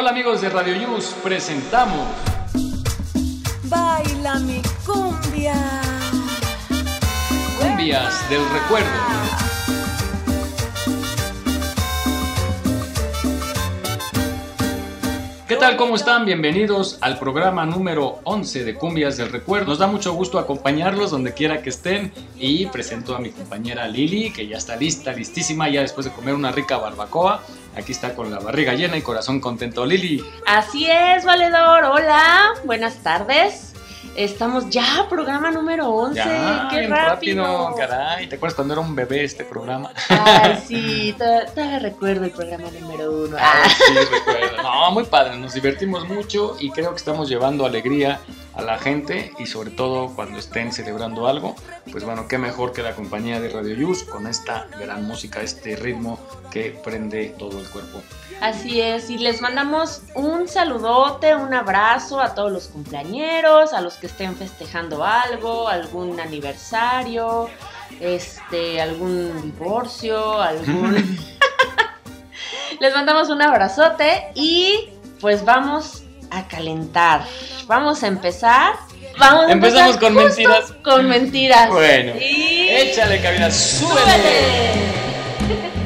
Hola amigos de Radio News, presentamos Baila mi cumbia. Cumbias del Recuerdo. ¿Qué tal? ¿Cómo están? Bienvenidos al programa número 11 de Cumbias del Recuerdo. Nos da mucho gusto acompañarlos donde quiera que estén y presento a mi compañera Lili, que ya está lista, listísima, ya después de comer una rica barbacoa. Aquí está con la barriga llena y corazón contento. Lili. Así es, valedor. Hola, buenas tardes. Estamos ya, programa número 11. Ya, ¡Qué bien rápido! Caray, ¿te acuerdas cuando era un bebé este programa? Ay, sí, todavía, recuerdo el programa número uno. Ah, sí, recuerdo. No, muy padre, nos divertimos mucho y creo que estamos llevando alegría a la gente y sobre todo cuando estén celebrando algo, pues bueno, qué mejor que la compañía de Radio Yus con esta gran música, este ritmo que prende todo el cuerpo. Así es, y les mandamos un saludote, un abrazo a todos los cumpleañeros, a los que estén festejando algo, algún aniversario, este, algún divorcio, algún... les mandamos un abrazote y pues vamos a calentar. Vamos a empezar. Vamos a Empezamos empezar con mentiras. Con mentiras. Bueno, Y... échale cabina, súbele. ¡Súbele!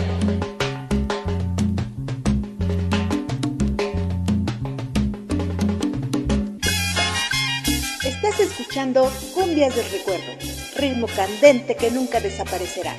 Escuchando Cumbias del Recuerdo, ritmo candente que nunca desaparecerá.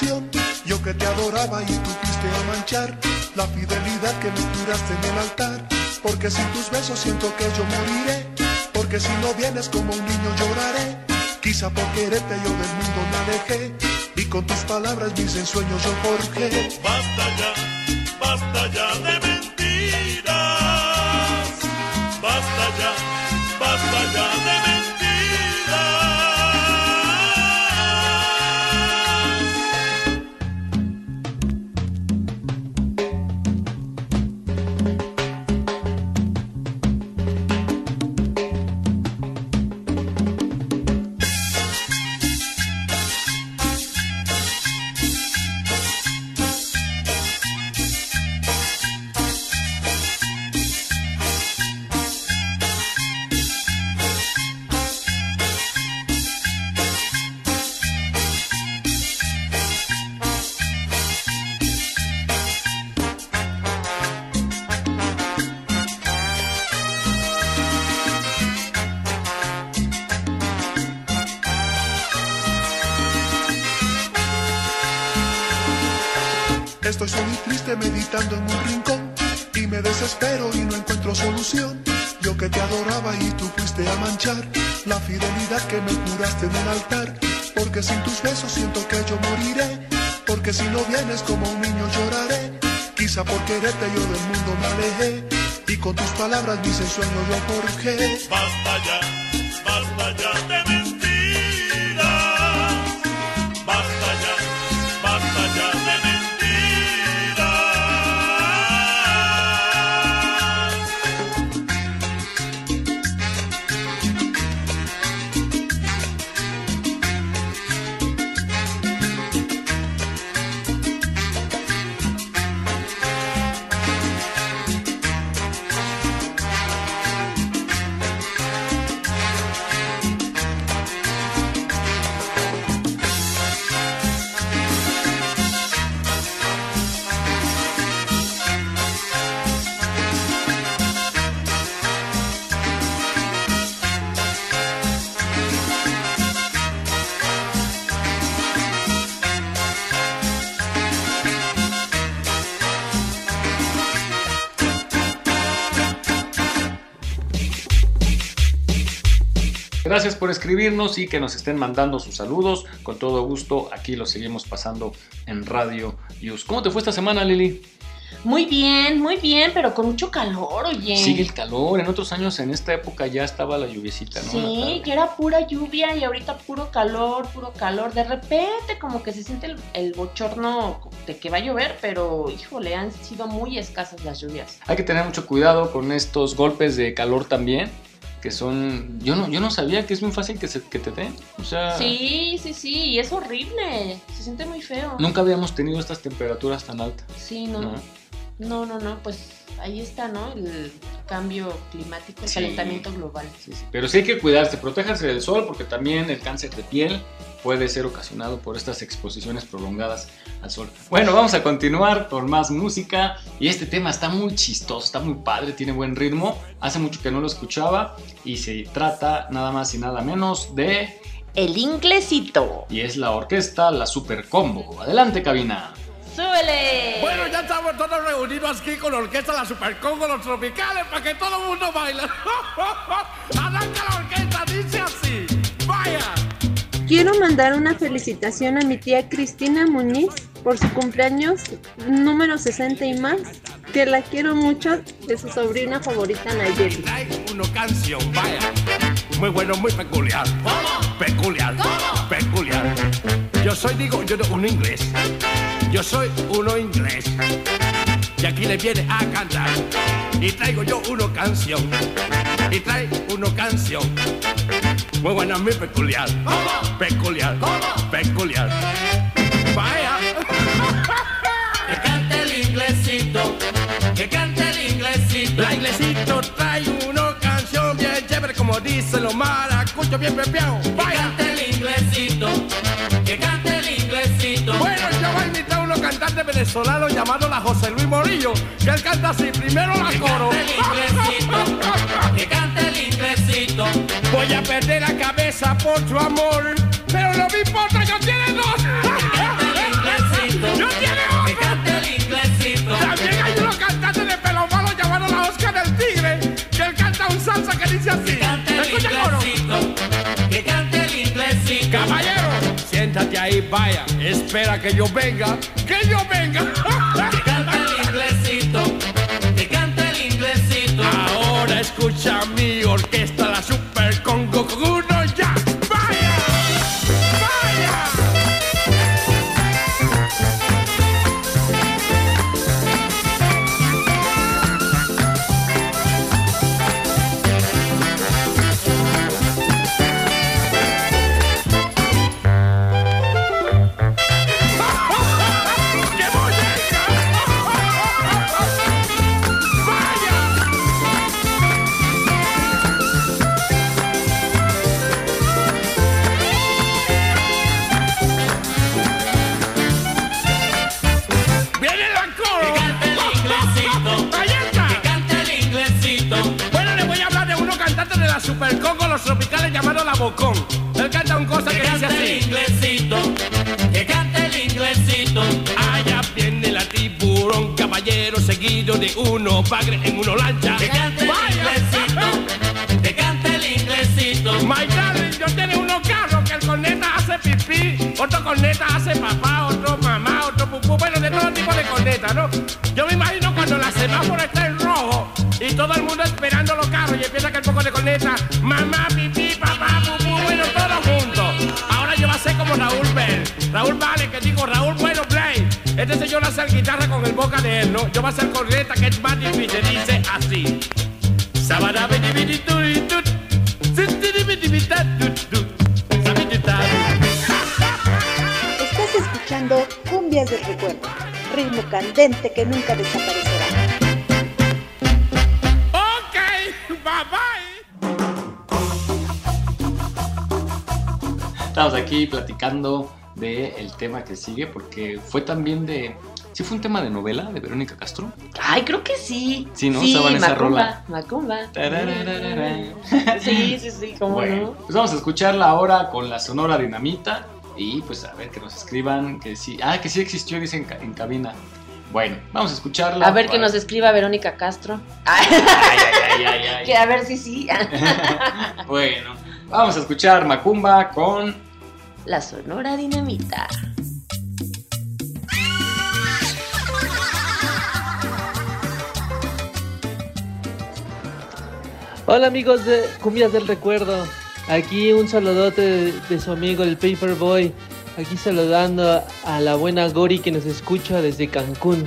Yo que te adoraba y tú fuiste a manchar la fidelidad que me juraste en el altar. Porque sin tus besos siento que yo moriré. Porque si no vienes como un niño lloraré. Quizá por quererte yo del mundo me alejé y con tus palabras mis ensueños yo forjé. Basta ya, basta ya de mentiras. Basta ya, basta ya y me desespero y no encuentro solución. Yo que te adoraba y tú fuiste a manchar la fidelidad que me juraste en el altar. Porque sin tus besos siento que yo moriré. Porque si no vienes como un niño lloraré. Quizá por quererte yo del mundo me alejé. Y con tus palabras mis ensueños yo forjé. Basta ya, basta ya de mentiras. Gracias por escribirnos y que nos estén mandando sus saludos. Con todo gusto, aquí los seguimos pasando en Radio News. ¿Cómo te fue esta semana, Lili? Muy bien, muy bien, pero con mucho calor, oye. Sigue el calor. En otros años, en esta época, ya estaba la lluviecita, ¿no? Sí, que era pura lluvia y ahorita puro calor, puro calor. De repente, como que se siente el, el bochorno de que va a llover, pero híjole, han sido muy escasas las lluvias. Hay que tener mucho cuidado con estos golpes de calor también, que son... Yo no, yo no sabía que es muy fácil que, se, que te den. O sea, Sí, sí, sí, y es horrible. Se siente muy feo. nunca habíamos tenido estas temperaturas tan altas. Sí, no, ¿no? No, no, no, pues ahí está, ¿no? El cambio climático, el Sí. calentamiento global. Sí, sí. Pero sí hay que cuidarse, protéjanse del sol porque también el cáncer de piel puede ser ocasionado por estas exposiciones prolongadas al sol. Bueno, vamos a continuar con más música y este tema está muy chistoso, está muy padre, tiene buen ritmo. Hace mucho que no lo escuchaba y se trata nada más y nada menos de El inglesito. y es la orquesta La Super Combo. Adelante, cabina. ¡Súbele! Bueno, ya estamos todos reunidos aquí con la orquesta La Super Congo, los tropicales, para que todo el mundo baile. Arranca la orquesta, dice así. Vaya. Quiero mandar una felicitación a mi tía Cristina Muñiz por su cumpleaños número 60 y más, que la quiero mucho de su sobrina favorita Nayeli. Una canción, vaya. Muy bueno, muy peculiar. Peculiar. Peculiar. Yo soy, digo, yo un inglés. Yo soy uno inglés. Y aquí le viene a cantar. Y traigo yo una canción. Y trae una canción. Muy buena, muy peculiar. Peculiar. Peculiar. Vaya. Que cante el inglesito, que cante el inglesito. La inglesito trae una canción bien chévere, como dicen los maracuchos, bien pepeado. Vaya. Venezolanos llamados la José Luis Morillo, que él canta así, primero la Que coro. cante el inglesito, que cante el inglesito. Voy a perder la cabeza por tu amor, pero no me importa, yo tiene dos. El inglesito, Yo tiene que otro. cante el inglesito. También hay unos cantantes de pelo malo llamados la Oscar del Tigre, que él canta un salsa que dice así. Que cante vaya, espera que yo venga, que yo venga. Que cante el inglesito, que cante el inglesito. Ahora escucha mi orquesta, cantantes de la Super Congo, los tropicales llamados La Bocón. Él canta un cosa Que que dice cante el así. inglesito, que cante el inglesito. Allá viene la tiburón, caballero seguido de uno bagre en uno lancha. Que cante el ¡Vaya! inglesito, que cante el inglesito. My darling, yo tengo unos carros que el corneta hace pipí, otro corneta hace papá, otro mamá, otro pupú, bueno, de todo tipo de corneta, ¿no? Mamá, pipí, papá, pupú, bueno, todos juntos. Ahora yo voy a ser como Raúl Bell, Raúl Vale, que digo, Raúl Bueno Play. Este señor hace la guitarra con el boca de él, ¿no? Yo voy a hacer corneta que es más difícil, dice así. Estás escuchando Cumbias del Recuerdo, ritmo candente que nunca desaparecerá. Estamos aquí platicando del tema que sigue porque fue también de... ¿Sí fue un tema de novela de Verónica Castro? Ay, creo que sí. Sí, ¿no? Estaba en esa rola. Macumba. Sí, sí, sí, cómo Bueno, no. pues vamos a escucharla ahora con la Sonora Dinamita y pues a ver que nos escriban que sí. Ah, que sí existió, dice en, ca- en cabina. Bueno, vamos a escucharla. A ver que nos escriba Verónica Castro. Ay, ay, ay, ay. que a ver si sí. Bueno, Vamos a escuchar Macumba con La Sonora Dinamita. Hola amigos de Cumbias del Recuerdo. Aquí un saludote de, de su amigo el Paperboy. Aquí saludando a la buena Gori que nos escucha desde Cancún.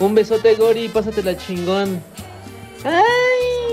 Un besote Gori, pásatela chingón. ¡Ay!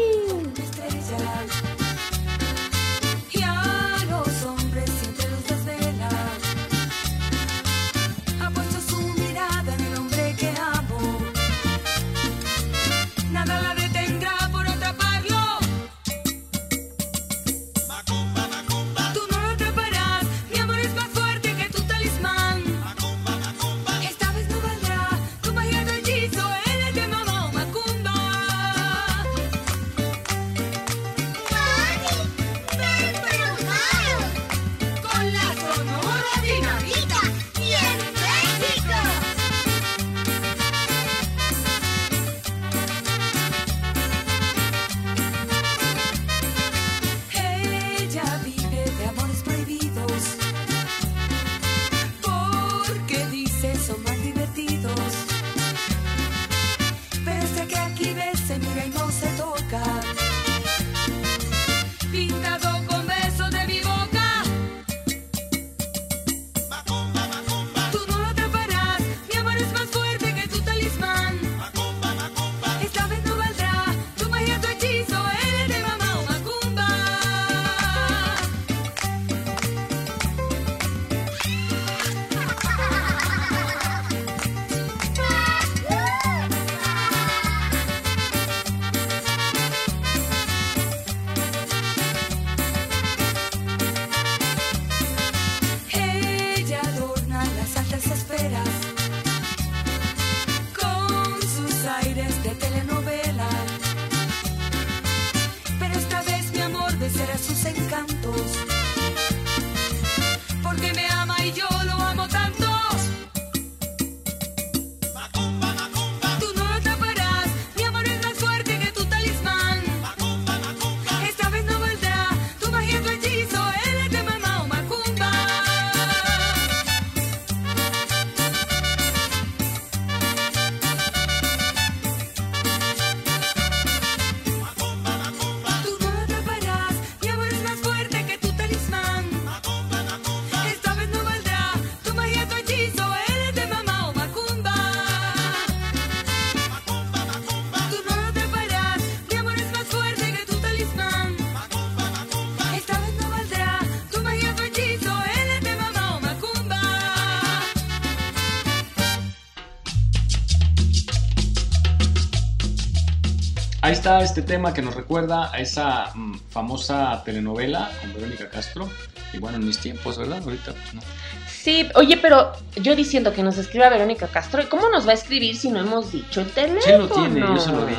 Está este tema que nos recuerda a esa mm, famosa telenovela con Verónica Castro. Y bueno, en mis tiempos, ¿verdad? Ahorita pues no. Sí, oye, pero yo diciendo que nos escriba Verónica Castro, ¿y cómo nos va a escribir si no hemos dicho el teléfono? Sí lo tiene, yo se lo di.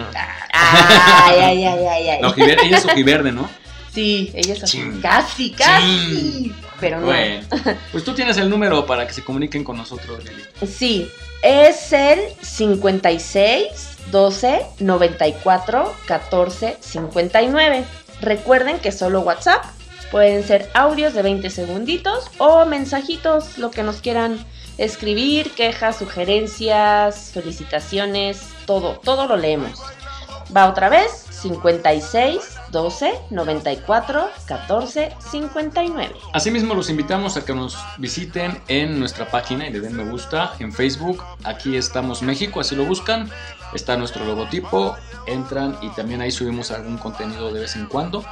Ay, ay, ay, ay, ay. La ojiverde, ella es ojiverde, ¿no? Sí, ella es así. Casi, casi. Pero no. Bueno, pues tú tienes el número para que se comuniquen con nosotros, Lili. Sí, es el 56 12 94 14 59. Recuerden que solo WhatsApp. Pueden ser audios de 20 segunditos o mensajitos, lo que nos quieran escribir, quejas, sugerencias, felicitaciones, todo, todo lo leemos. Va otra vez, 56 12 94 14 59. Asimismo, los invitamos a que nos visiten en nuestra página y le den me gusta en Facebook. Aquí estamos México, así lo buscan. Está nuestro logotipo, entran y también ahí subimos algún contenido de vez en cuando.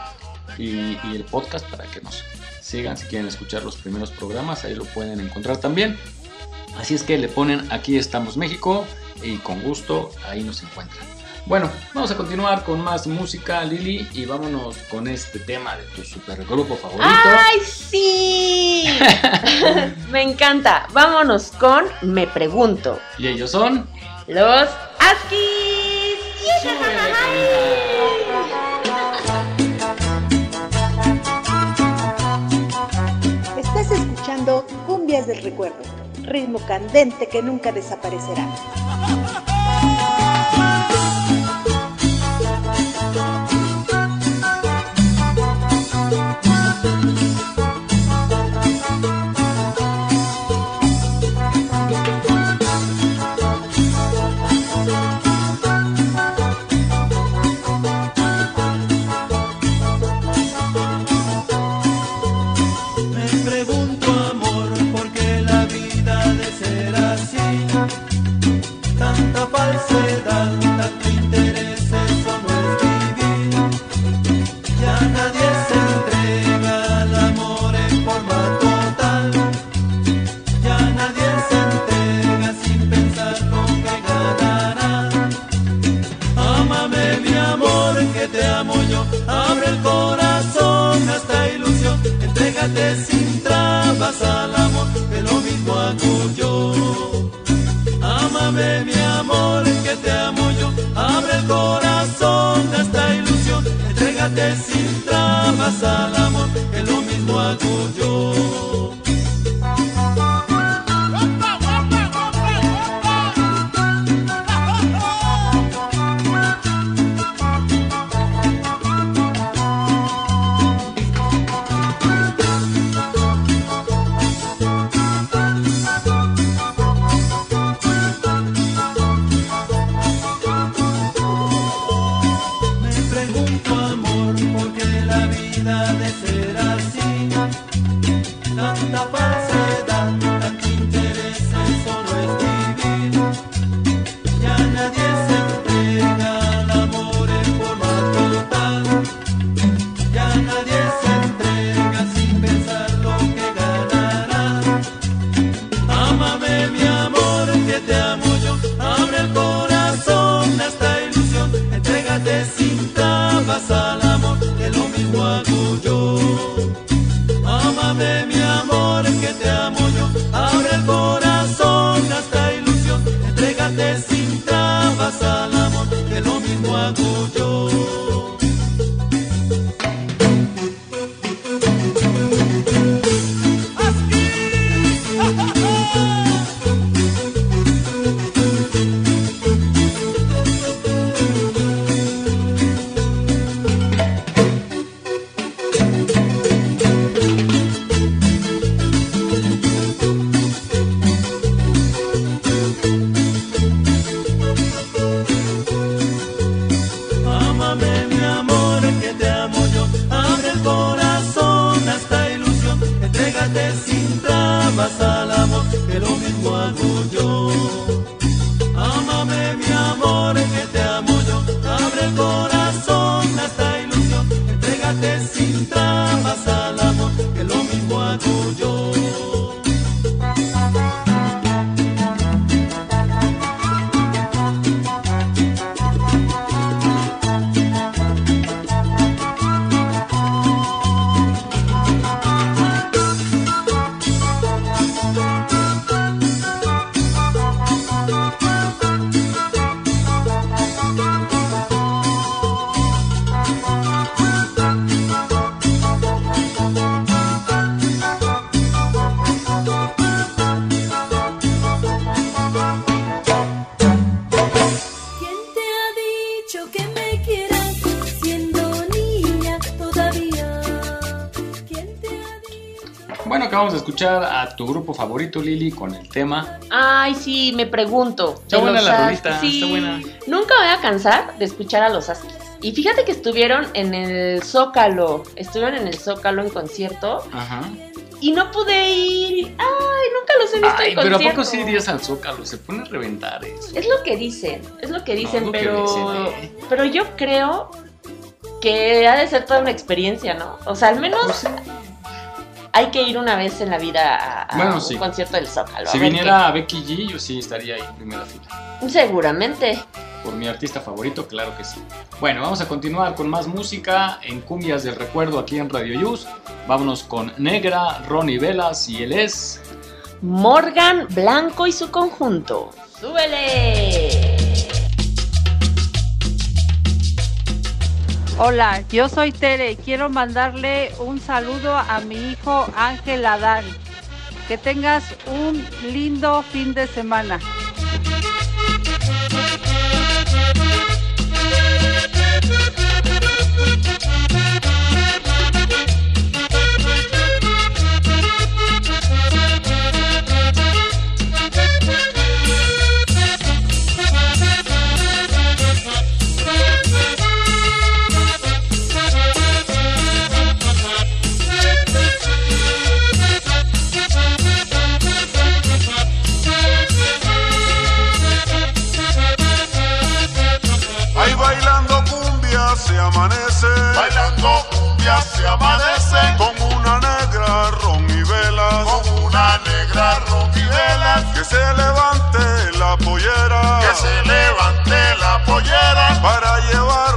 Y, y el podcast para que nos sigan si quieren escuchar los primeros programas, ahí lo pueden encontrar también. Así es que le ponen aquí estamos México y con gusto ahí nos encuentran. Bueno, vamos a continuar con más música, Lili, y vámonos con este tema de tu supergrupo favorito. ¡Ay, sí! Me encanta. Vámonos con Me Pregunto. Y ellos son. Los Askis. Estás escuchando Cumbias del Recuerdo, ritmo candente que nunca desaparecerá. Estúdio Tanta favorito, Lili, con el tema. Ay, sí, me pregunto. Está buena la rolita, Sí, está buena. Nunca voy a cansar de escuchar a los Huskies. Y fíjate que estuvieron en el Zócalo. Estuvieron en el Zócalo en concierto. Ajá. Y no pude ir. Ay, nunca los he visto Ay, en pero ¿a poco sí irías al Zócalo? Se pone a reventar eso. Es lo que dicen, es lo que dicen, es lo que pero, dicen, eh. pero yo creo que ha de ser toda una experiencia, ¿no? O sea, al menos Pues hay que ir una vez en la vida a, a Bueno, un sí. concierto del Zócalo. Si viniera Becky G, yo sí estaría ahí en primera fila. qué. Seguramente. Por mi artista favorito, claro que sí. Bueno, vamos a continuar con más música en Cumbias del Recuerdo aquí en Radio Yus. Vámonos con Negra, Ronnie Velas y él es. Morgan Blanco y su conjunto. ¡Súbele! Hola, yo soy Tere y quiero mandarle un saludo a mi hijo Ángel Adán. Que tengas un lindo fin de semana. Se amanece con una negra ron y velas, con una negra ron y velas, que se levante la pollera, que se levante la pollera, para llevarla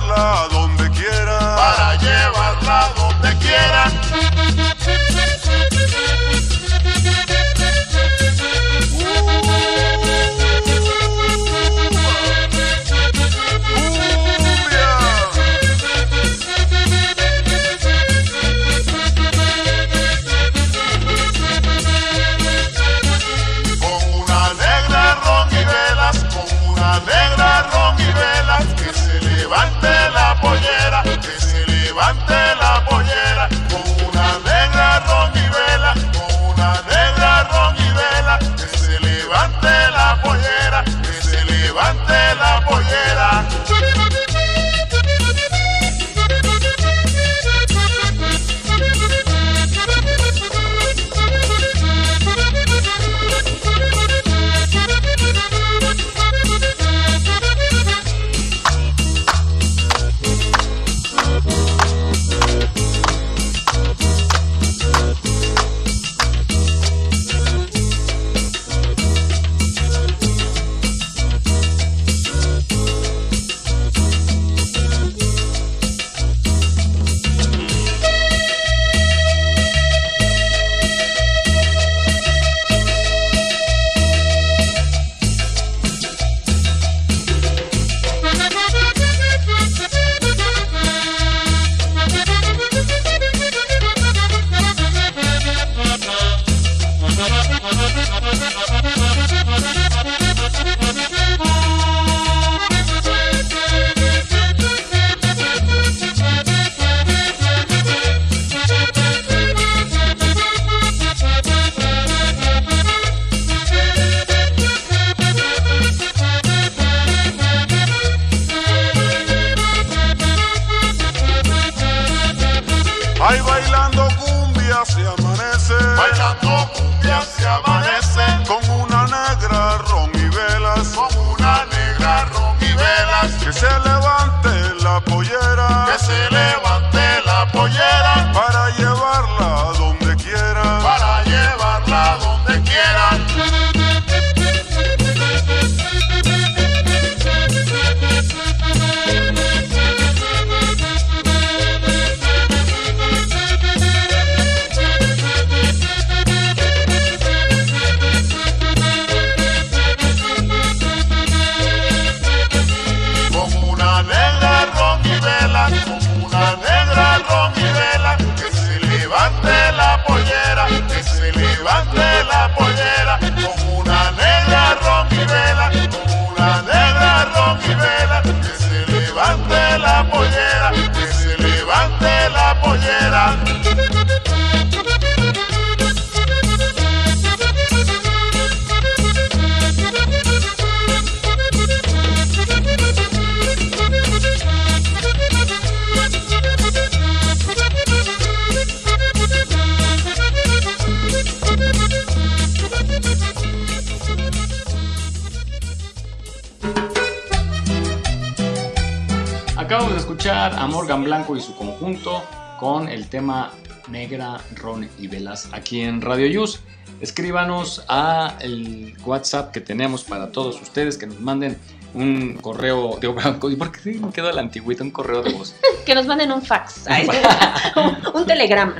con el tema Negra, Ron y Velas aquí en Radio Yus. Escríbanos a el WhatsApp que tenemos para todos ustedes que nos manden un correo de ¿Y por qué me quedó la antigüita? Un correo de voz. Que nos manden un fax. Ay, un, un telegrama.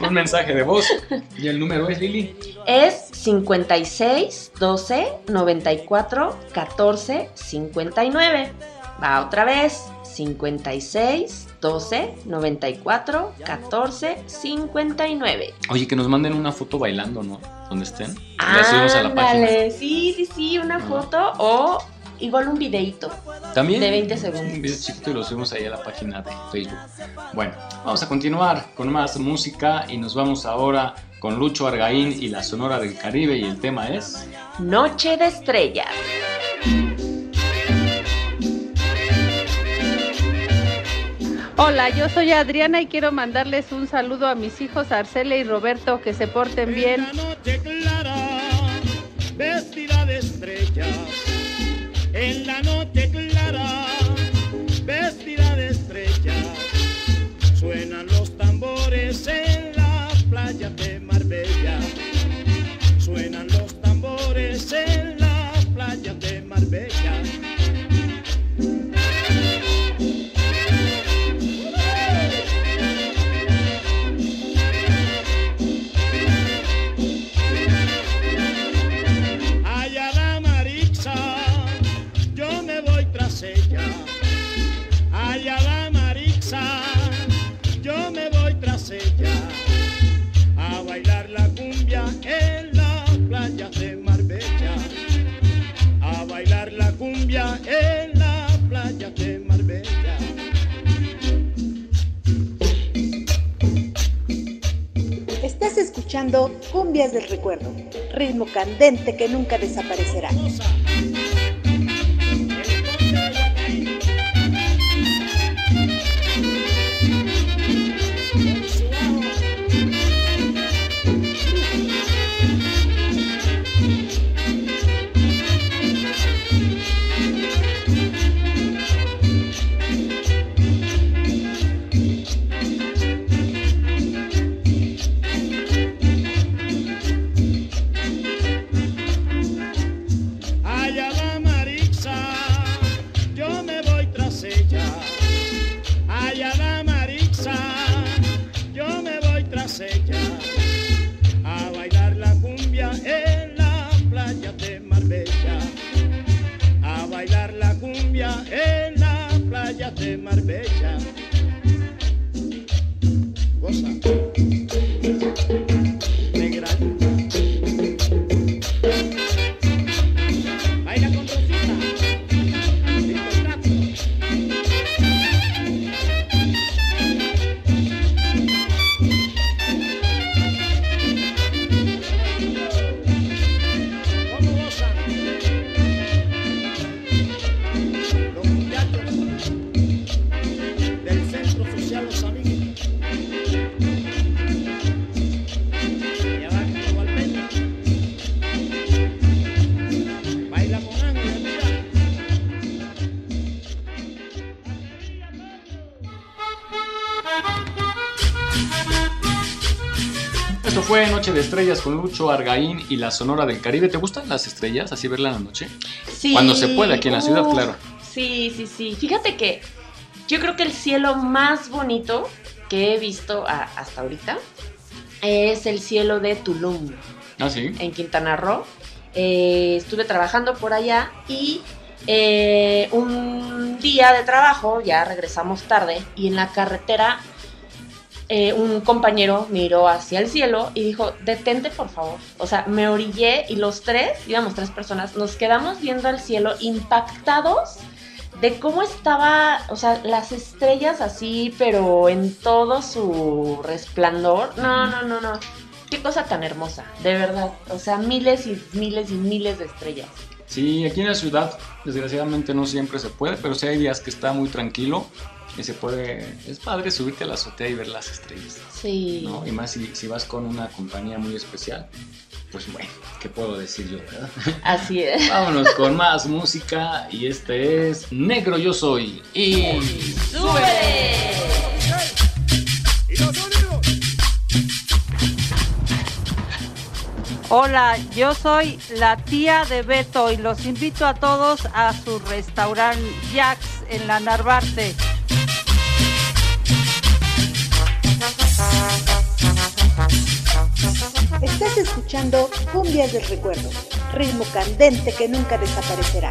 un mensaje de voz. ¿Y el número es, Lili? Es 56 12 94 14 59. Va otra vez. 56 12 94 14 59. Oye, que nos manden una foto bailando, ¿no? Donde estén. La subimos a la página. Sí, sí, sí, una foto o igual un videito También. de 20 segundos. Un video chiquito y lo subimos ahí a la página de Facebook. Bueno, vamos a continuar con más música y nos vamos ahora con Lucho Argaín y la Sonora del Caribe y el tema es... Noche de estrellas. Hola, yo soy Adriana y quiero mandarles un saludo a mis hijos Arcela y Roberto, que se porten bien. En la noche clara, vestida de estrellas. En la noche clara, vestida de estrellas. Suenan los tambores en la playa de Marbella. Suenan los tambores en escuchando Cumbias del Recuerdo, ritmo candente que nunca desaparecerá. Argaín y la Sonora del Caribe. ¿Te gustan las estrellas? Así verla en la noche. Sí. Cuando se puede aquí en la ciudad, claro. Sí, sí, sí. Fíjate que yo creo que el cielo más bonito que he visto a- hasta ahorita es el cielo de Tulum, Ah, sí. en Quintana Roo. Eh, estuve trabajando por allá y eh, un día de trabajo, ya regresamos tarde, y en la carretera eh, un compañero miró hacia el cielo y dijo, detente por favor. O sea, me orillé y los tres, íbamos tres personas, nos quedamos viendo al cielo impactados de cómo estaba, o sea, las estrellas así, pero en todo su resplandor. No, no, no, no. Qué cosa tan hermosa, de verdad. O sea, miles y miles y miles de estrellas. Sí, aquí en la ciudad, desgraciadamente no siempre se puede, pero sí hay días que está muy tranquilo y se puede. Es padre subirte a la azotea y ver las estrellas. Sí. ¿no? Y más si, si vas con una compañía muy especial. Pues bueno, ¿qué puedo decir yo, verdad? Así es. Vámonos con más música y este es Negro Yo Soy. Y. Hola, yo soy la tía de Beto y los invito a todos a su restaurante Jax en la Narvarte. Estás escuchando Cumbias del Recuerdo, ritmo candente que nunca desaparecerá.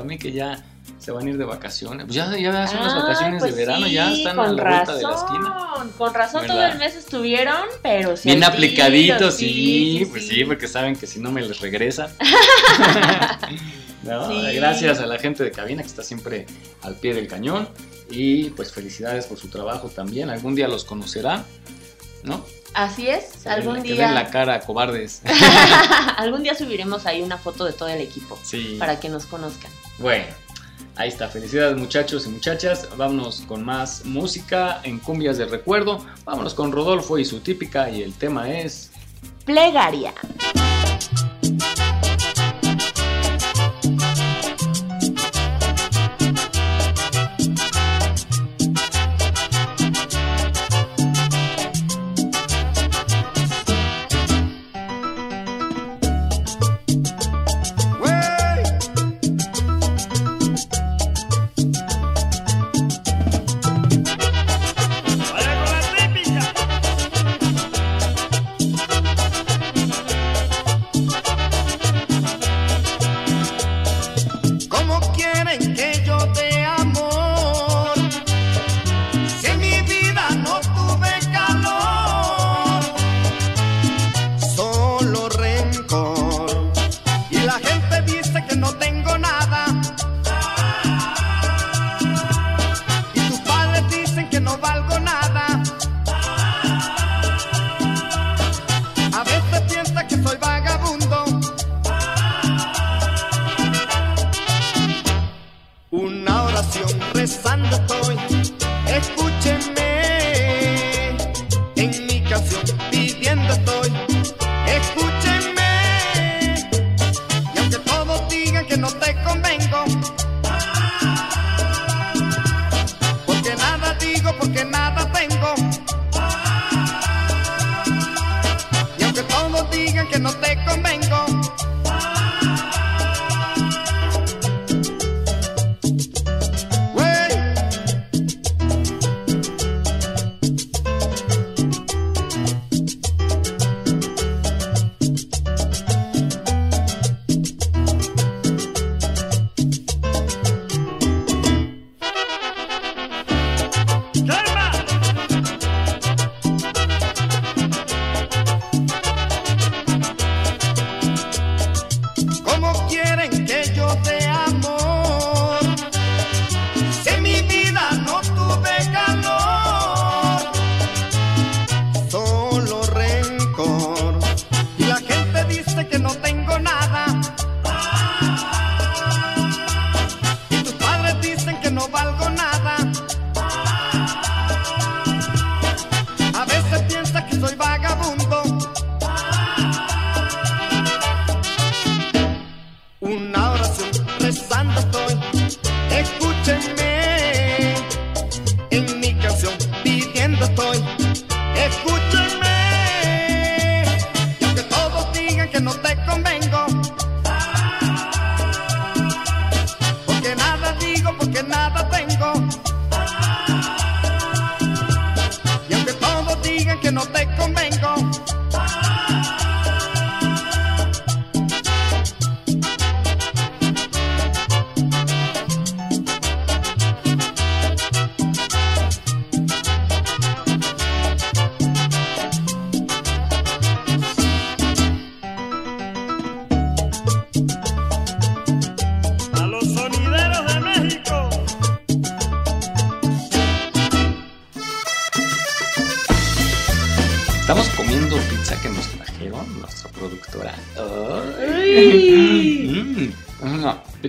Mí que ya se van a ir de vacaciones. Pues ya, ya son las Ah, vacaciones pues de verano, sí, ya están a la vuelta de la esquina. razón, Con razón todo ¿Verdad? el mes estuvieron, pero sí. Bien aplicaditos, sí, pues sí, porque saben que si no me les regresan. No. Gracias a la gente de cabina que está siempre al pie del cañón. Y pues felicidades por su trabajo también. Algún día los conocerá, ¿no? Así es, algún que den la día. cara, cobardes. algún día subiremos ahí una foto de todo el equipo Sí. para que nos conozcan. Bueno, ahí está. Felicidades muchachos y muchachas. Vámonos con más música en cumbias de recuerdo. Vámonos con Rodolfo y su típica y el tema es... Plegaria.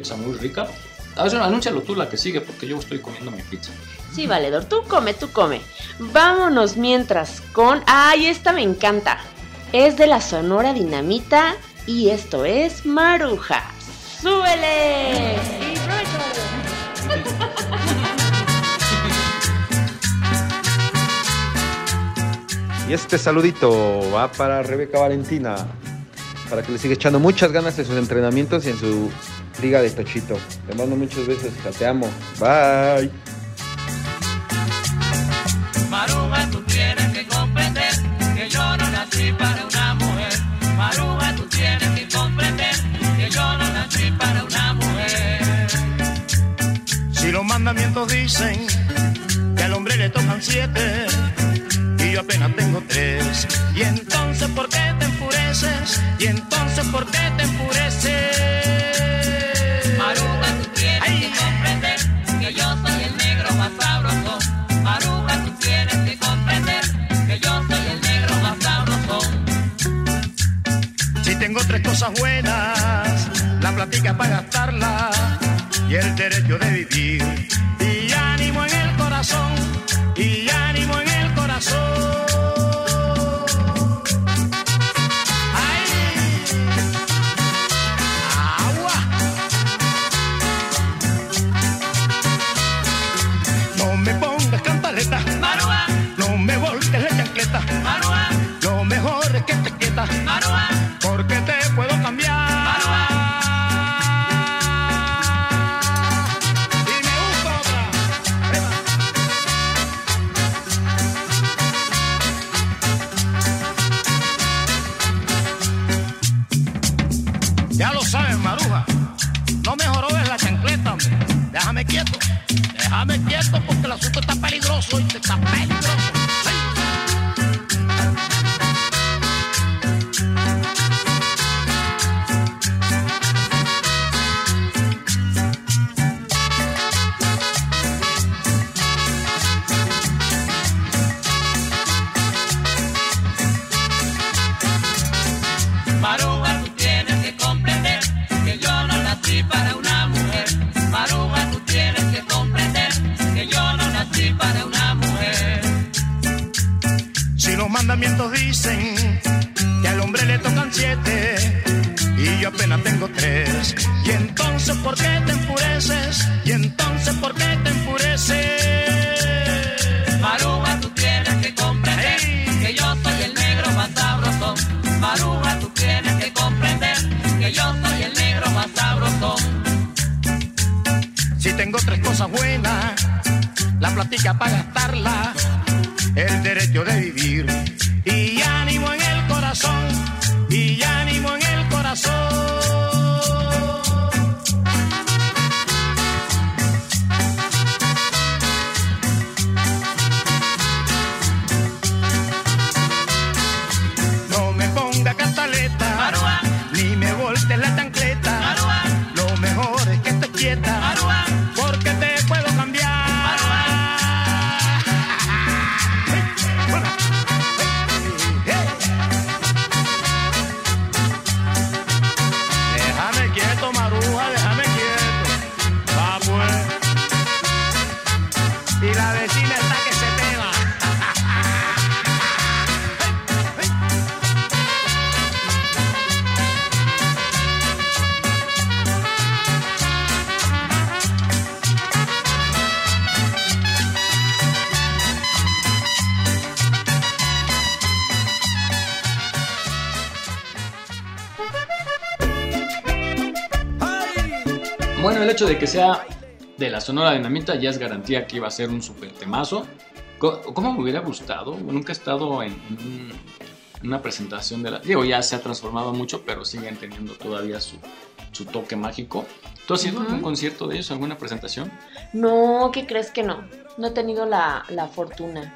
Pizza muy rica. A ver, anúncialo tú la que sigue porque yo estoy comiendo mi pizza. Sí, valedor, tú come, tú come. Vámonos mientras con... ¡Ay, esta me encanta! Es de la Sonora Dinamita y esto es Maruja. ¡Súbele! Y provecho, Y este saludito va para Rebeca Valentina, para que le siga echando muchas ganas en sus entrenamientos y en su Liga de Pechito. Te mando muchas veces, te amo. Bye. Maruja, tú tienes que comprender que yo no nací para una mujer. Maruja, tú tienes que comprender que yo no nací para una mujer. Si los mandamientos dicen que al hombre le tocan siete y yo apenas tengo tres, y entonces ¿por qué te enfureces? Y entonces ¿por qué te enfureces? Cosas buenas, la platica para gastarla y el derecho de vivir. Y ánimo en el corazón, y ánimo en el corazón. Peligroso y está de que sea de la Sonora Dinamita ya es garantía que iba a ser un super temazo. ¿Cómo me hubiera gustado? Nunca he estado en, un- en una presentación de la... Digo, ya se ha transformado mucho, pero siguen teniendo todavía su, su toque mágico. ¿Tú has ido a algún concierto de ellos, alguna presentación? No, ¿qué crees que no? No he tenido la, la fortuna,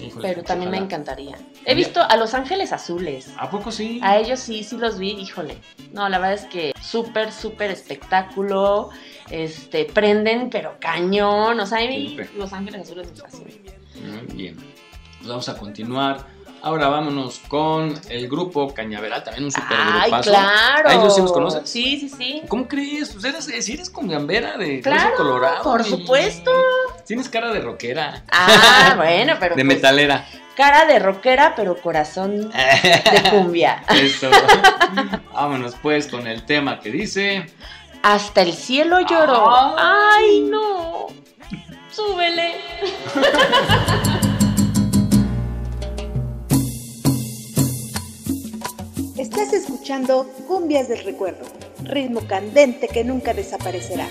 Híjole, pero también me encantaría. He visto a Los Ángeles Azules. ¿A poco sí? A ellos sí, sí los vi, híjole. No, la verdad es que súper, súper espectáculo. Este, prenden, pero cañón. O sea. Los Ángeles Azules me fascinan. Muy bien. Pues vamos a continuar. Ahora vámonos con el grupo Cañaveral, también un super ¡Ay, grupazo. claro! ¿A ellos sí los conoces? Sí, sí, sí. ¿Cómo crees? Pues eres, si eres cumbiambera de Claro, Colorado. por supuesto. Tienes cara de rockera. Ah, bueno, pero de pues, metalera. cara de rockera, pero corazón de cumbia. Eso. Vámonos pues con el tema que dice. Hasta el cielo lloró. Ay, no. Súbele. Estás escuchando Cumbias del Recuerdo, ritmo candente que nunca desaparecerá.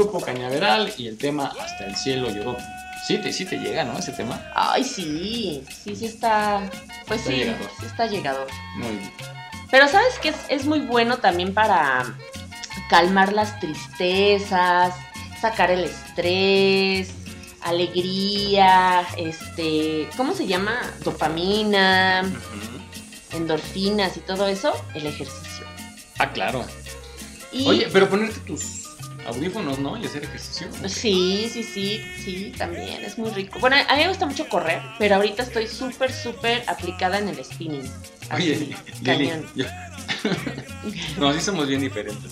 Grupo Cañaveral y el tema Hasta el cielo lloró. Sí te, sí te llega, ¿no? Ese tema. Ay, sí, sí, sí está. Pues Está sí, llegador. sí está llegador. Muy bien. Pero sabes que es, es muy bueno también para calmar las tristezas, sacar el estrés, alegría, este, ¿cómo se llama? Dopamina, endorfinas y todo eso, el ejercicio. Ah, claro. Y- Oye, pero ponerte tus audífonos, ¿no? Y hacer ejercicio. Sí, sí, sí, sí, también es muy rico. Bueno, a mí me gusta mucho correr, pero ahorita estoy súper, súper aplicada en el spinning. Oye, Así, Lili, cañón. yo- no, sí somos bien diferentes.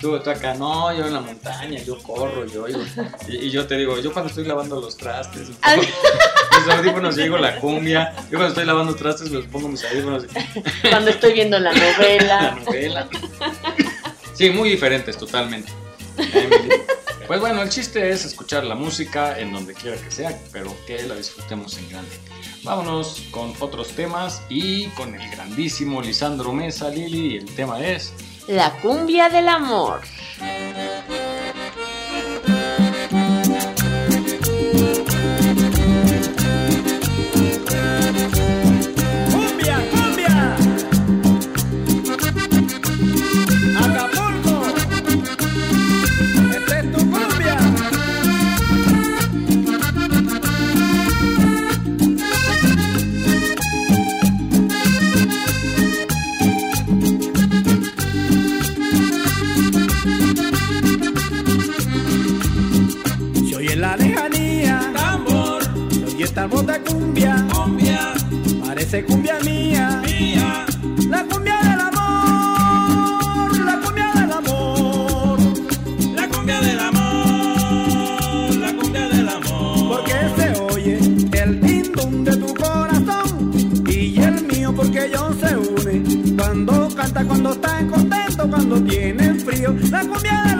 Tú, tú acá, no, yo en la montaña, yo corro, yo oigo. Y, y yo te digo, yo cuando estoy lavando los trastes, mis audífonos, yo oigo la cumbia. Yo cuando estoy lavando trastes, los pongo mis audífonos. Cuando estoy viendo la la novela. novela. Sí, muy diferentes, totalmente. Pues bueno, el chiste es escuchar la música en donde quiera que sea, pero que la disfrutemos en grande. Vámonos con otros temas y con el grandísimo Lisandro Mesa, Lili, y el tema es... La cumbia del amor. Esta de cumbia, cumbia, parece cumbia mía, mía, la cumbia del amor, la cumbia del amor, la cumbia del amor, la cumbia del amor, porque se oye el dindum de tu corazón y el mío porque ellos se unen cuando canta, cuando están contentos, cuando tienen frío, la cumbia del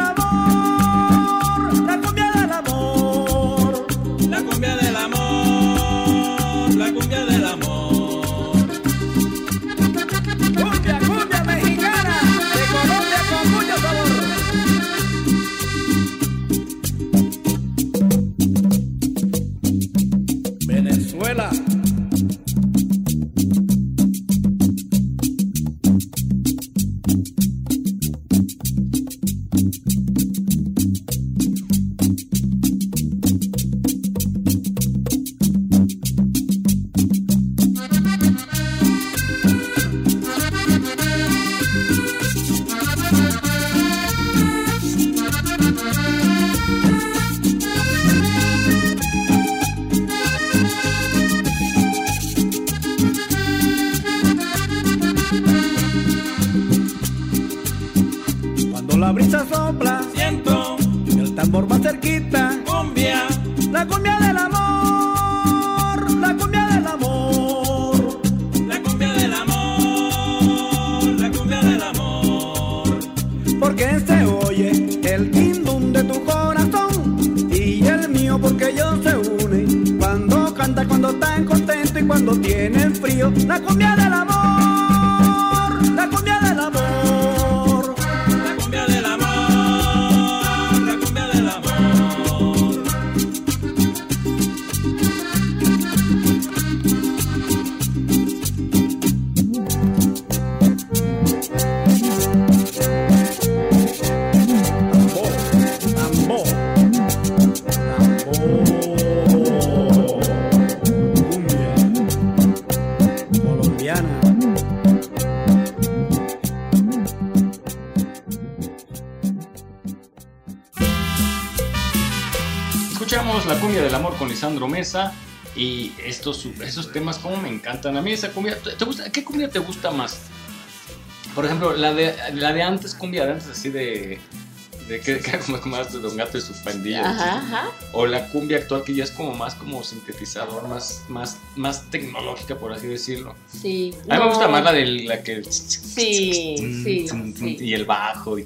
porque ellos se unen. Cuando canta, cuando están contentos y cuando tienen frío, la cumbia del amor, estos, esos temas como me encantan. A mí esa cumbia, ¿te gusta, ¿qué cumbia te gusta más? Por ejemplo, la de, la de antes, cumbia de antes así de... de que, como más de Don Gato y su pandilla. Ajá, ajá. O la cumbia actual que ya es como más como sintetizador, más, más, más tecnológica, por así decirlo. Sí. A mí me gusta más la de la que... Sí, sí, tum, tum, sí. Y el bajo y...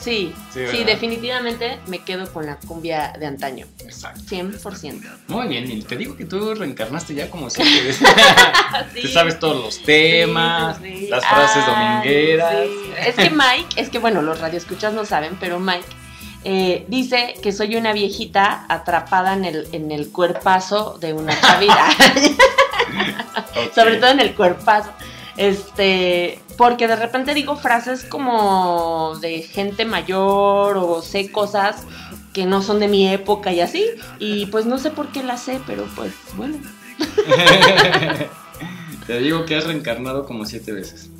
Sí, Sí, sí, definitivamente me quedo con la cumbia de antaño. Exacto. 100%. Muy bien, y te digo que tú reencarnaste ya como si te, te Sí. sabes todos los temas, Sí, sí, sí. las frases Ay, domingueras. sí. Es que Mike, es que bueno, los radioescuchas no saben, pero Mike eh, dice que soy una viejita atrapada en el, en el cuerpazo de una chavita. Sobre todo en el cuerpazo. Este, porque de repente digo frases como de gente mayor o sé cosas que no son de mi época y así. Y pues no sé por qué las sé, pero pues bueno. Te digo que has reencarnado como siete veces.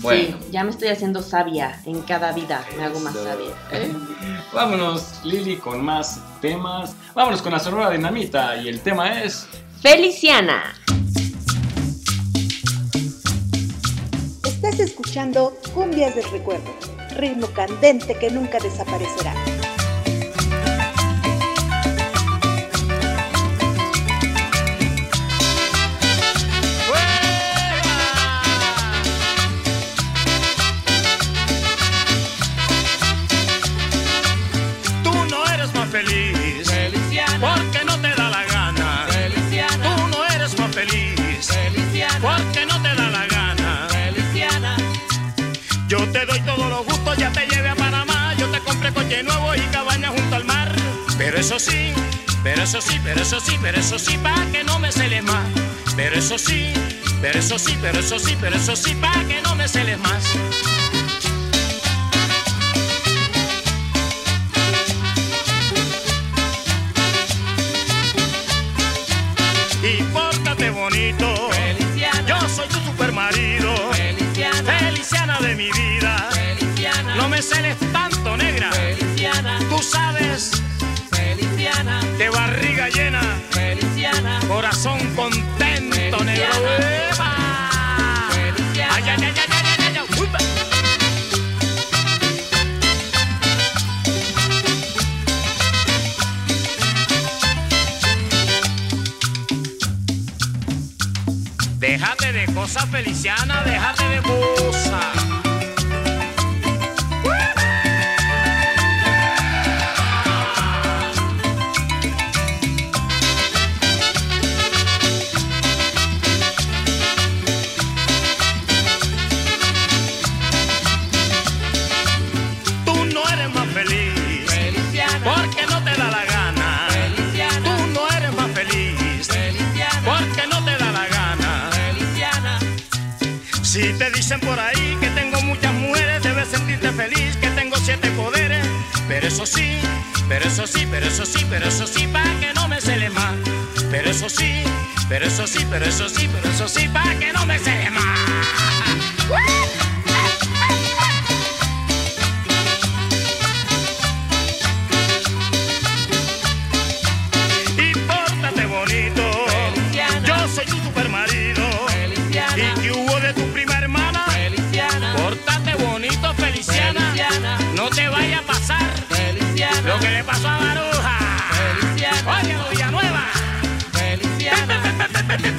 Bueno, Sí, ya me estoy haciendo sabia en cada vida, me hago más sabia. ¿eh? vámonos, Lili, con más temas. Vámonos con la Sonora Dinamita y el tema es Feliciana. Estás escuchando Cumbias del Recuerdo, ritmo candente que nunca desaparecerá. Eso sí, pero eso sí, pero eso sí, pero eso sí, pa' que no me celes más. Pero eso sí, pero eso sí, pero eso sí, pero eso sí, pa' que no me celes más. y pórtate bonito. Yo soy tu super marido. Feliciana. de mi vida. No me celes tanto, negra. Tú sabes. De barriga llena. Corazón contento, negro. ¡Epa! Ay, ay, ay. Déjate de cosas, Feliciana, déjate de cosas. Si te dicen por ahí que tengo muchas mujeres, debes sentirte feliz que tengo siete poderes. Pero eso sí, pero eso sí, pero eso sí, pero eso sí, para que no me cele más. Pero eso sí, pero eso sí, pero eso sí, pero eso sí, para que no me cele más.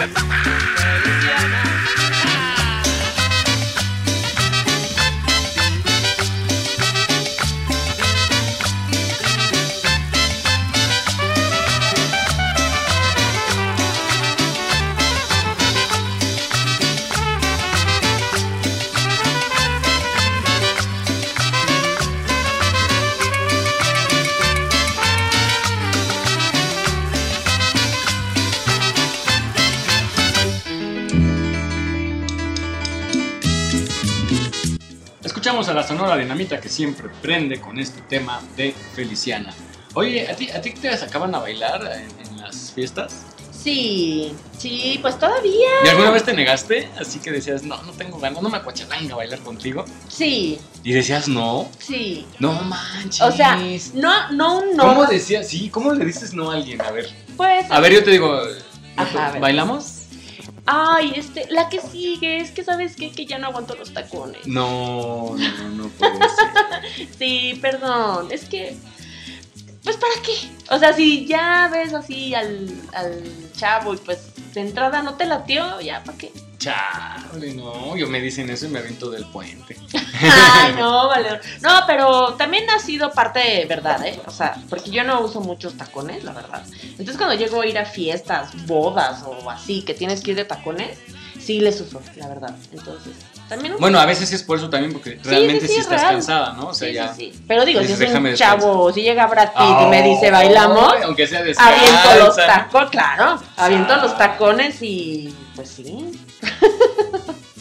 Ha ha! Escuchamos a Dinamita que siempre prende con este tema de Feliciana. Oye, ¿a ti, a ti te sacaban a bailar en, en las fiestas? Sí, sí, pues todavía. ¿Y alguna vez te negaste? Así que decías, no, no tengo ganas, no me acuachalanga a bailar contigo. Sí, Y decías, no, sí. no manches. O sea, no, no no. ¿Cómo decías? Sí, ¿cómo le dices no a alguien? A ver. Pues. A ver, yo te digo, Ajá. ¿bailamos? Ay, este, la que sigue, es que sabes qué? que ya no aguanto los tacones. No, no, no, no puede ser. Sí, perdón, es que. Pues para qué. O sea, si ya ves así al, al chavo y pues de entrada no te latió, ya para qué. Chale, no, yo me dicen eso y me aviento del puente. Ay, no, vale. No, pero también ha sido parte de verdad, ¿eh? O sea, porque yo no uso muchos tacones, la verdad. Entonces cuando llego a ir a fiestas, bodas o así, que tienes que ir de tacones, sí sí le sufro, la verdad. Entonces, también Bueno, a veces es por eso también, porque Sí, realmente sí, sí, sí, estás real. cansada, ¿no? O sea, Sí, ya. sí, sí. Pero digo, si dices, es "Déjame un descansar". chavo, si llega Brad Pitt y me dice Ay, bailamos, aunque sea aviento los tacos, claro, aviento los tacones y pues sí,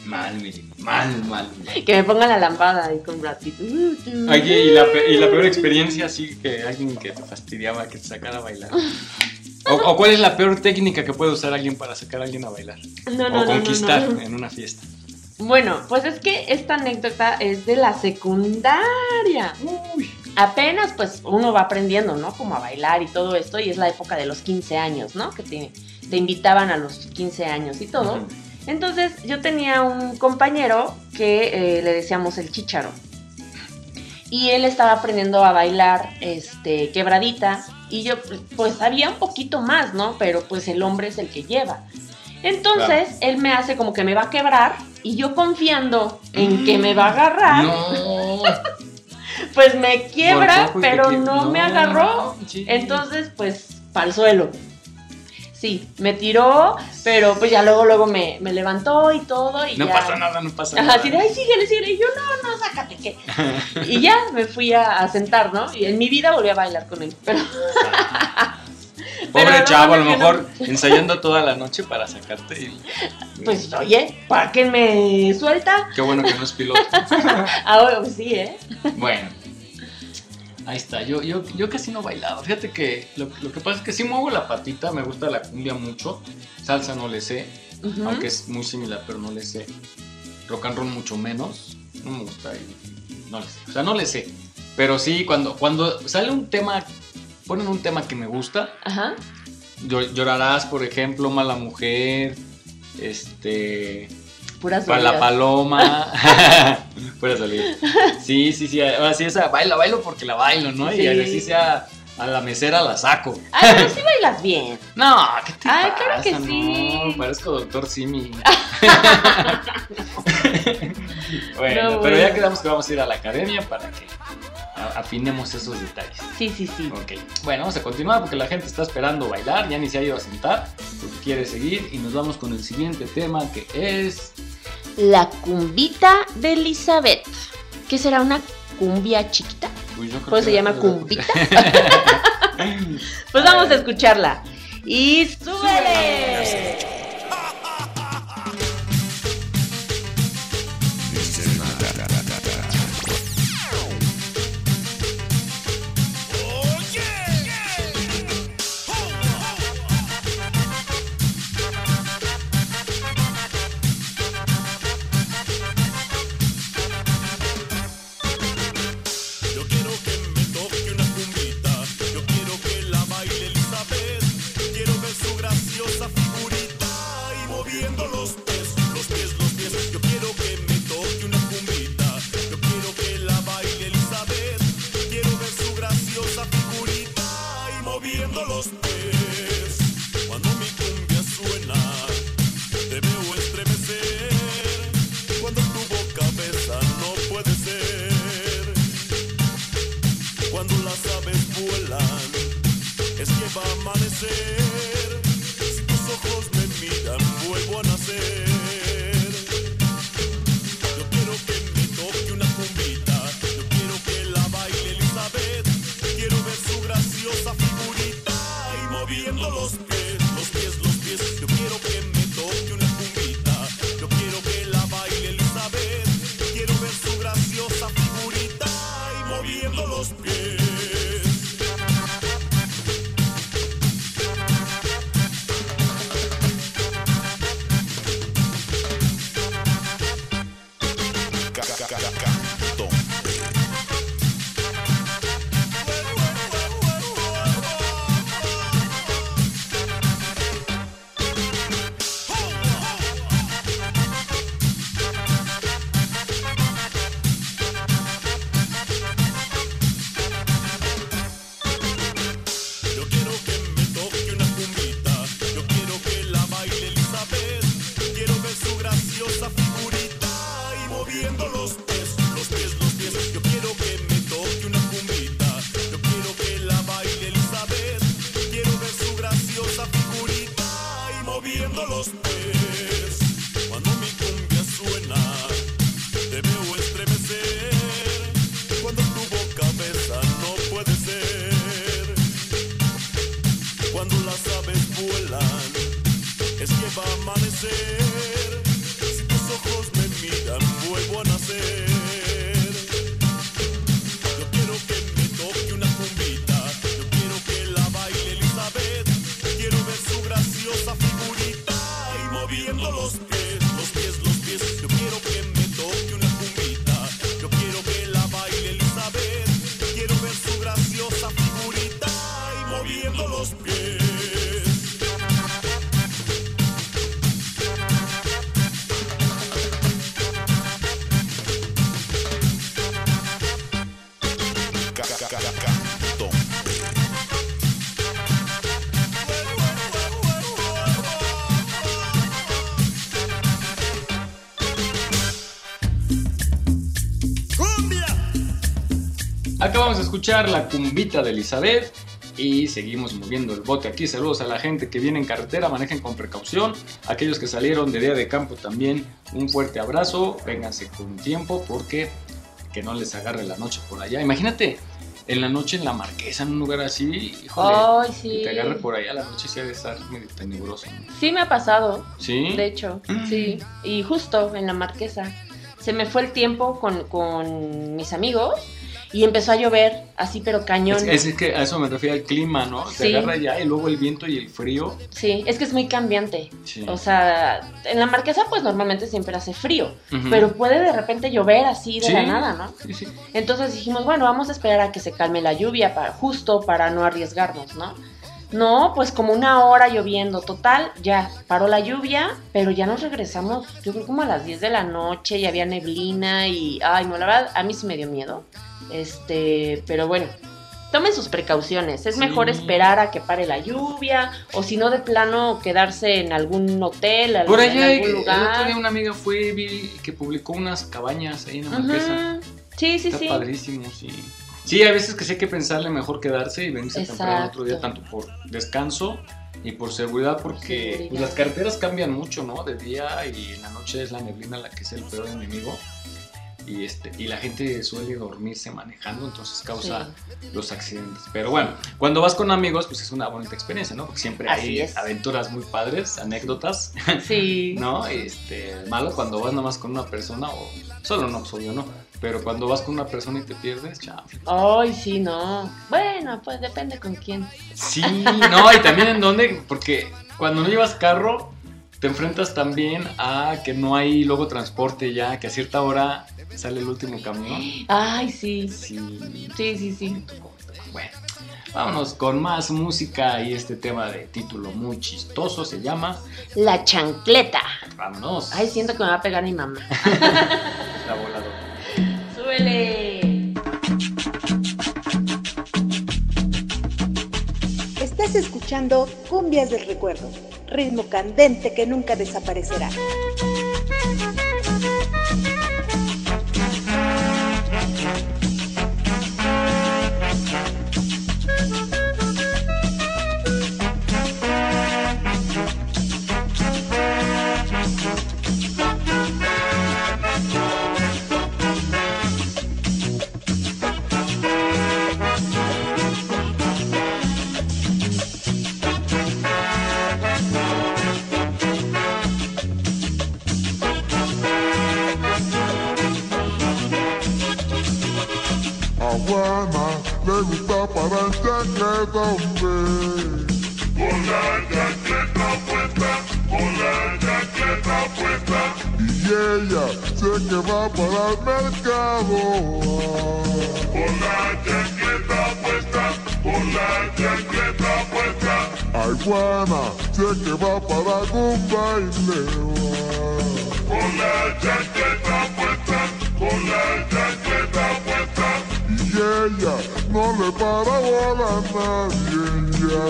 Mal, Miri, mal, mal. que me pongan la lampada ahí con Brad Pitt. Oye, ¿y la, pe- y la peor experiencia así que alguien que te fastidiaba que te sacara a bailar? O, o cuál es la peor técnica que puede usar alguien para sacar a alguien a bailar? No, no, o conquistar no. en una fiesta. Bueno, pues es que esta anécdota es de la secundaria. Apenas pues uno va aprendiendo, ¿no? Como a bailar y todo esto, y es la época de los 15 años, ¿no? Que te, te invitaban a los 15 años y todo. Entonces yo tenía un compañero que eh, le decíamos el chicharo. Y él estaba aprendiendo a bailar este, quebradita. Y yo pues sabía un poquito más, ¿no? Pero pues el hombre es el que lleva. Entonces él me hace como que me va a quebrar. Y yo confiando en que me va a agarrar. No. Pues me quiebra, pero no, no, me agarró. sí. Entonces, pues, para el suelo. Sí, me tiró, pero pues ya luego, luego me, me levantó y todo. Y No ya- pasa nada, no pasa nada. así de, ay, síguele, síguele. Y yo, no, no, sácate, ¿qué? Y ya me fui a, a sentar, ¿no? Y en mi vida volví a bailar con él. Pero, Pobre chavo, a lo mejor ensayando toda la noche para sacarte. y- pues, oye, ¿para qué me suelta? Qué bueno que no es piloto. Ahora pues, sí, ¿eh? Bueno, ahí está. Yo, yo, yo casi no bailaba. Fíjate que lo, lo que pasa es que sí muevo la patita, me gusta la cumbia mucho. Salsa no le sé, aunque es muy similar, pero no le sé. Rock and roll mucho menos. No me gusta no le sé. O sea, no le sé. Pero sí, cuando, cuando sale un tema, ponen un tema que me gusta. Ajá. Llo- Llorarás, por ejemplo, Mala Mujer. Este. Puras Para la paloma. Puras dolidas. Sí, sí, sí. Ahora sí, esa baila, bailo porque la bailo, ¿no? Sí. Y así sea a la mesera la saco. Ay, pero sí bailas bien. No, ¿qué te Ay, pasa? claro que No, sí. parezco doctor Simi. bueno, No, pero ya quedamos que vamos a ir a la academia para que afinemos esos detalles. Sí, sí, sí. Ok, bueno, vamos a continuar porque la gente está esperando bailar, ya ni se ha ido a sentar, porque quiere seguir y nos vamos con el siguiente tema que es... La cumbita de Elizabeth. ¿Qué será una cumbia chiquita? Pues, yo creo Pues que se llama la- cumbita. Pues vamos a escucharla. Y súbele. Escuchar la cumbita de Elizabeth y seguimos moviendo el bote aquí. Saludos a la gente que viene en carretera, manejen con precaución. Aquellos que salieron de día de campo también, un fuerte abrazo. Vénganse con tiempo porque que no les agarre la noche por allá. Imagínate en la noche en la marquesa, en un lugar así, híjole, sí. que te agarre por allá la noche, sí ha de estar medio tenebroso. Sí me ha pasado. ¿Sí? De hecho, sí. Y justo en la marquesa. Se me fue el tiempo con, con mis amigos y empezó a llover, así pero cañón. Es, es que a eso me refiero al clima, ¿no? Sí. agarra ya y luego el viento y el frío. Sí, es que es muy cambiante. Sí. O sea, en la marquesa pues normalmente siempre hace frío, pero puede de repente llover así de Sí. la nada, ¿no? Sí, sí. Entonces dijimos, bueno, vamos a esperar a que se calme la lluvia, para, justo para no arriesgarnos, ¿no? No, pues como una hora lloviendo, total, ya paró la lluvia, pero ya nos regresamos, yo creo como a las 10 de la noche, y había neblina y, ay, no, la verdad, a mí sí me dio miedo, este, pero bueno, tomen sus precauciones, es Sí. mejor esperar a que pare la lluvia, o si no, de plano, quedarse en algún hotel, al- Por en allá, algún el lugar. otro día una amiga fue vi que publicó unas cabañas ahí en la marquesa. Sí, sí, Está sí. padrísimo, sí. Sí, hay veces que sí hay que pensarle mejor quedarse y venirse temprano otro día, Exacto. tanto por descanso y por seguridad, porque Seguridad. pues, las carreteras cambian mucho, ¿no? De día y en la noche es la neblina la que es el peor enemigo. Y, este, y la gente suele dormirse manejando, entonces causa los accidentes. Pero bueno, cuando vas con amigos, pues es una bonita experiencia, ¿no? Porque siempre Así hay es. aventuras muy padres, anécdotas. Sí. ¿no? Este, malo cuando vas nomás con una persona o solo no, pues obvio no, pero cuando vas con una persona y te pierdes, chao. Ay, sí, no. Bueno, pues depende con quién. Sí, no, y también en dónde, porque cuando no llevas carro te enfrentas también a que no hay luego transporte ya, que a cierta hora sale el último camión. Ay, sí. Sí. Sí, sí, sí. Bueno, vámonos con más música y este tema de título muy chistoso se llama La chancleta. Vámonos. Ay, siento que me va a pegar mi mamá. La voladora. Estás escuchando Cumbias del Recuerdo, ritmo candente que nunca desaparecerá. Hombre. Con la chancleta puesta, con la chancleta puesta. Y ella sé que va para el mercado. Con la chancleta puesta, con la chancleta puesta. Ay, Juana, sé que va para algún baile. Con la chancleta puesta, con la chancleta puesta. Y yeah, no le para bola a nadie ya.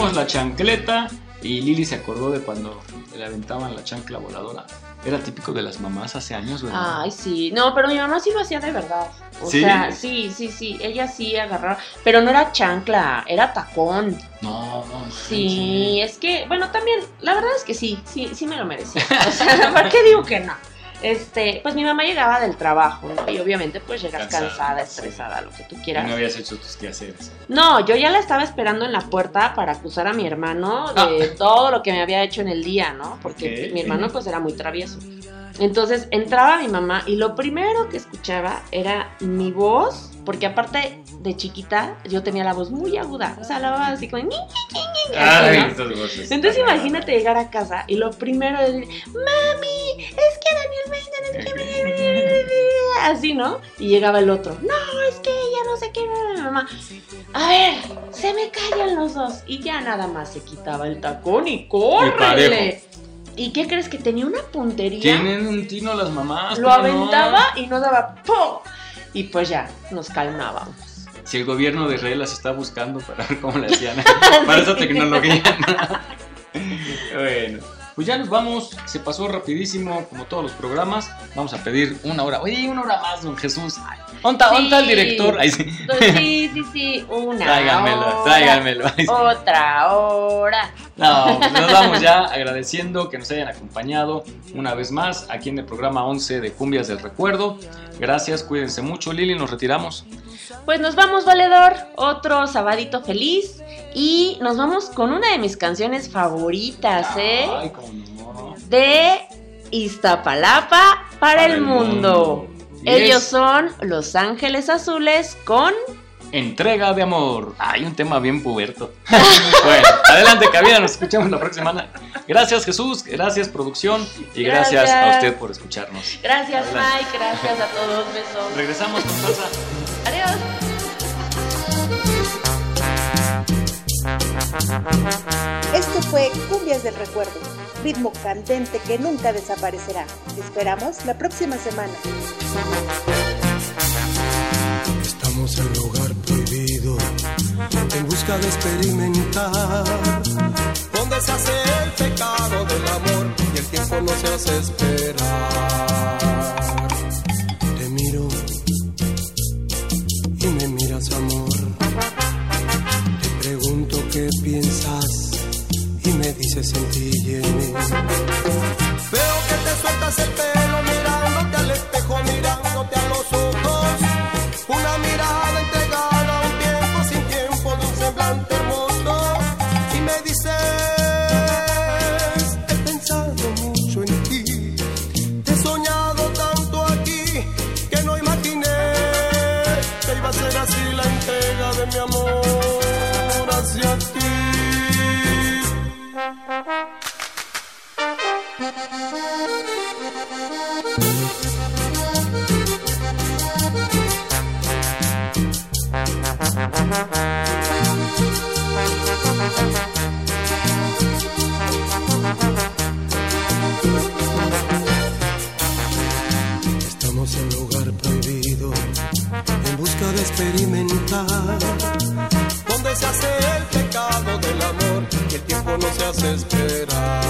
La chancleta y Lili se acordó de cuando le aventaban la chancla voladora. Era típico de las mamás hace años, ¿verdad? Ay, sí. No, pero mi mamá sí lo hacía de verdad. O ¿Sí? sea, sí, sí, sí. Ella sí agarraba. Pero no era chancla, era tacón. No, no. Sí, es que, bueno, también, la verdad es que sí, sí, sí me lo merecía. O sea, ¿por qué digo que no? Este, pues mi mamá llegaba del trabajo, ¿no? Y obviamente pues llegas Cansada, cansada, estresada, lo que tú quieras. No habías hecho tus quehaceres. No, yo ya la estaba esperando en la puerta para acusar a mi hermano de todo lo que me había hecho en el día, ¿no? Porque mi hermano pues era muy travieso. Entonces entraba mi mamá y lo primero que escuchaba era mi voz, porque aparte de chiquita yo tenía la voz muy aguda, o sea, la voz así como... Ay, ¿no? voces. Entonces imagínate llegar a casa y lo primero es mami, es que Daniel qué, así, ¿no? Y llegaba el otro, no, es que ella no sé qué, mi mamá. A ver, se me callan los dos. Y ya nada más se quitaba el tacón y córrele. ¿Y qué crees que tenía una puntería? Tienen un tino las mamás. Lo aventaba y no daba ¡pum! Y pues ya, nos calmábamos. Si el gobierno de Israel las está buscando para ver cómo le hacían para esa tecnología. bueno, pues ya nos vamos. Se pasó rapidísimo, como todos los programas. Vamos a pedir una hora. Oye, una hora más, don Jesús. ¿Onta, Sí. el director? Ahí sí. Sí, sí, sí, una hora. Ahí sí. Otra hora. No, pues nos vamos ya agradeciendo que nos hayan acompañado una vez más aquí en el programa 11 de Cumbias del Recuerdo. Gracias, cuídense mucho. Lili, nos retiramos. Pues nos vamos, valedor. Otro sabadito feliz. Y nos vamos con una de mis canciones favoritas, ¿eh? Ay, cómo no. De Iztapalapa para, el, mundo. Ellos es- son Los Ángeles Azules con Entrega de amor. Hay un tema bien puberto. bueno, adelante, cabina. Nos escuchamos la próxima semana. Gracias, Jesús. Gracias, producción. Y gracias, Gracias. a usted por escucharnos. Gracias, Adelante. Mike. Gracias a todos. Besos. Regresamos con salsa. Adiós. Esto fue Cumbias del Recuerdo, ritmo candente que nunca desaparecerá. Te esperamos la próxima semana. Estamos en el lugar prohibido, en busca de experimentar. Donde se hace el pecado del amor y el tiempo no se hace esperar. Te miro y me miras, amor veces en ti. Veo que te sueltas el pelo mirándote al espejo, mirándote al Estamos en lugar prohibido, en busca de experimentar, donde se hace el pecado del amor, que el tiempo no se hace esperar.